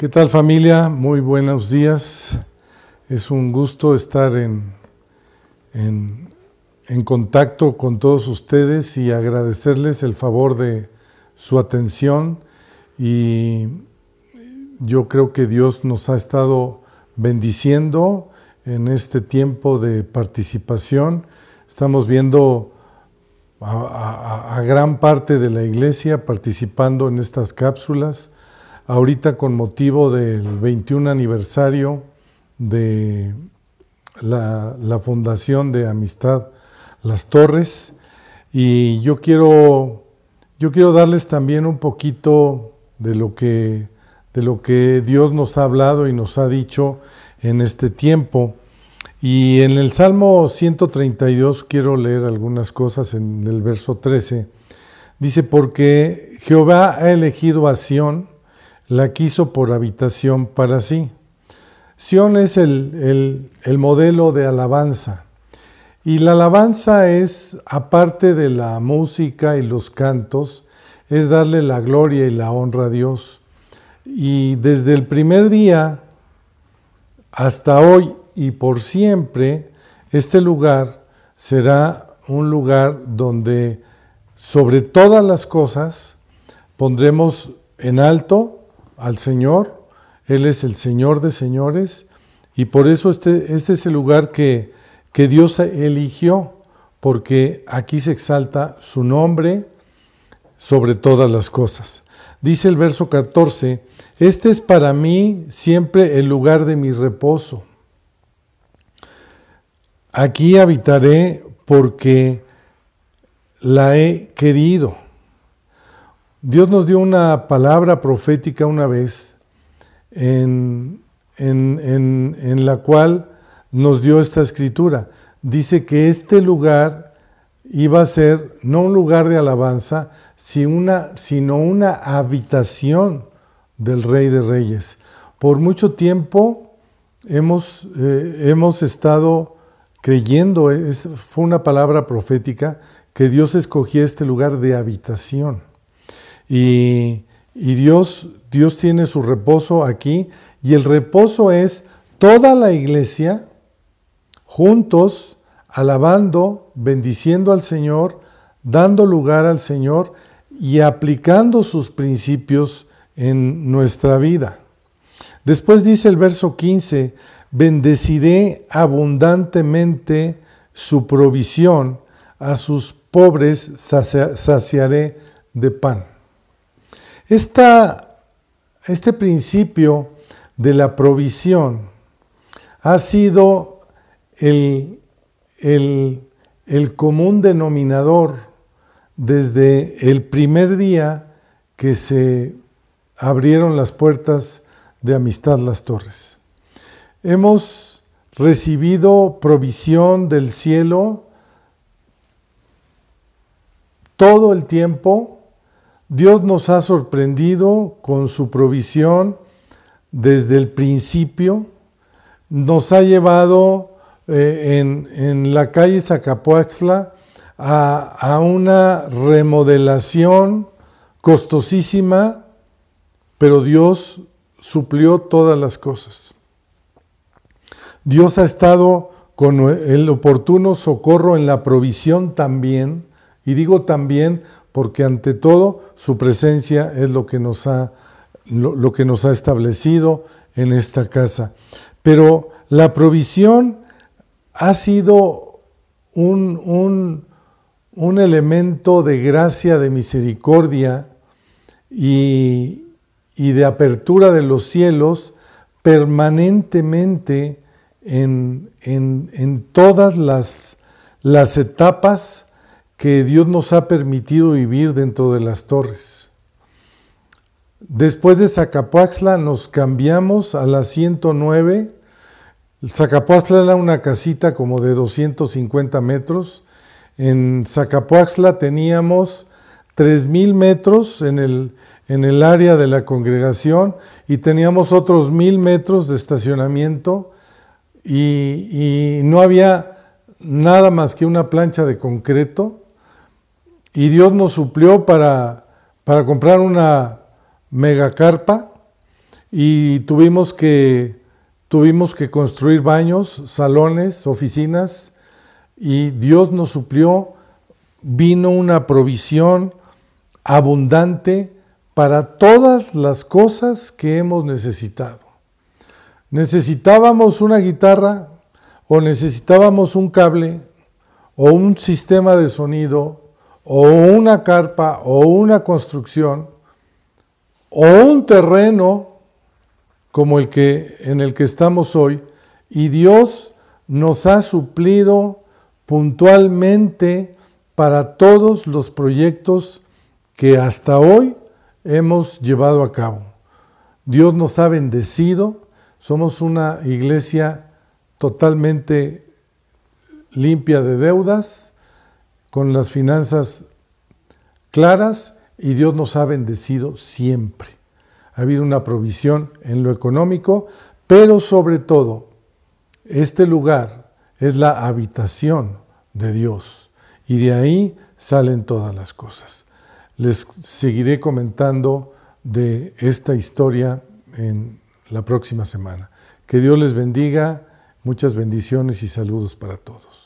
¿Qué tal familia? Muy buenos días. Es un gusto estar en, en, contacto con todos ustedes y agradecerles el favor de su atención. Y yo creo que Dios nos ha estado bendiciendo en este tiempo de participación. Estamos viendo a gran parte de la iglesia participando en estas cápsulas ahorita con motivo del 21 aniversario de la, Fundación de Amistad Las Torres y yo quiero, yo quiero darles también un poquito de lo, que, de lo que Dios nos ha hablado y nos ha dicho en este tiempo. Y en el Salmo 132 quiero leer algunas cosas en el verso 13. Dice, porque Jehová ha elegido a Sión, la quiso por habitación para sí. Sión es el, el, el, modelo de alabanza. Y la alabanza es, aparte de la música y los cantos, es darle la gloria y la honra a Dios. Y desde el primer día hasta hoy y por siempre, este lugar será un lugar donde sobre todas las cosas pondremos en alto al Señor, Él es el Señor de señores, y por eso este, este es el lugar que, que Dios eligió, porque aquí se exalta su nombre sobre todas las cosas. Dice el verso 14, este es para mí siempre el lugar de mi reposo. Aquí habitaré porque la he querido. Dios nos dio una palabra profética una vez en, la cual nos dio esta escritura. Dice que este lugar iba a ser no un lugar de alabanza, sino una, sino una habitación del Rey de Reyes. Por mucho tiempo hemos, eh, hemos estado creyendo, es, fue una palabra profética, que Dios escogía este lugar de habitación. Y, Dios tiene su reposo aquí y el reposo es toda la iglesia juntos alabando, bendiciendo al Señor, dando lugar al Señor y aplicando sus principios en nuestra vida. Después dice el verso 15, bendeciré abundantemente su provisión, a sus pobres saciaré de pan. Este principio de la provisión ha sido el común denominador desde el primer día que se abrieron las puertas de Amistad Las Torres. Hemos recibido provisión del cielo todo el tiempo Dios nos ha sorprendido con su provisión desde el principio. Nos ha llevado eh, en, la calle Zacapuaxla a, a una remodelación costosísima, pero Dios suplió todas las cosas. Dios ha estado con el oportuno socorro en la provisión también, y digo también porque ante todo su presencia es lo que nos ha, lo, que nos ha establecido en esta casa. Pero la provisión ha sido un, un, un elemento de gracia, de misericordia y, y, de apertura de los cielos permanentemente en, en, en todas las, las etapas que Dios nos ha permitido vivir dentro de las torres. Después de Zacapuaxla nos cambiamos a la 109. Zacapuaxla era una casita como de 250 metros. En Zacapuaxla teníamos 3.000 metros en el, en el área de la congregación y teníamos otros 1.000 metros de estacionamiento y, y no había nada más que una plancha de concreto y Dios nos suplió para, para comprar una megacarpa y tuvimos que, tuvimos que construir baños, salones, oficinas y Dios nos suplió, vino una provisión abundante para todas las cosas que hemos necesitado. Necesitábamos una guitarra o necesitábamos un cable o un sistema de sonido o una carpa o una construcción o un terreno como el que en el que estamos hoy y Dios nos ha suplido puntualmente para todos los proyectos que hasta hoy hemos llevado a cabo. Dios nos ha bendecido, somos una iglesia totalmente limpia de deudas, con las finanzas claras y Dios nos ha bendecido siempre. Ha habido una provisión en lo económico, pero sobre todo, este lugar es la habitación de Dios y de ahí salen todas las cosas. Les seguiré comentando de esta historia en la próxima semana. Que Dios les bendiga, muchas bendiciones y saludos para todos.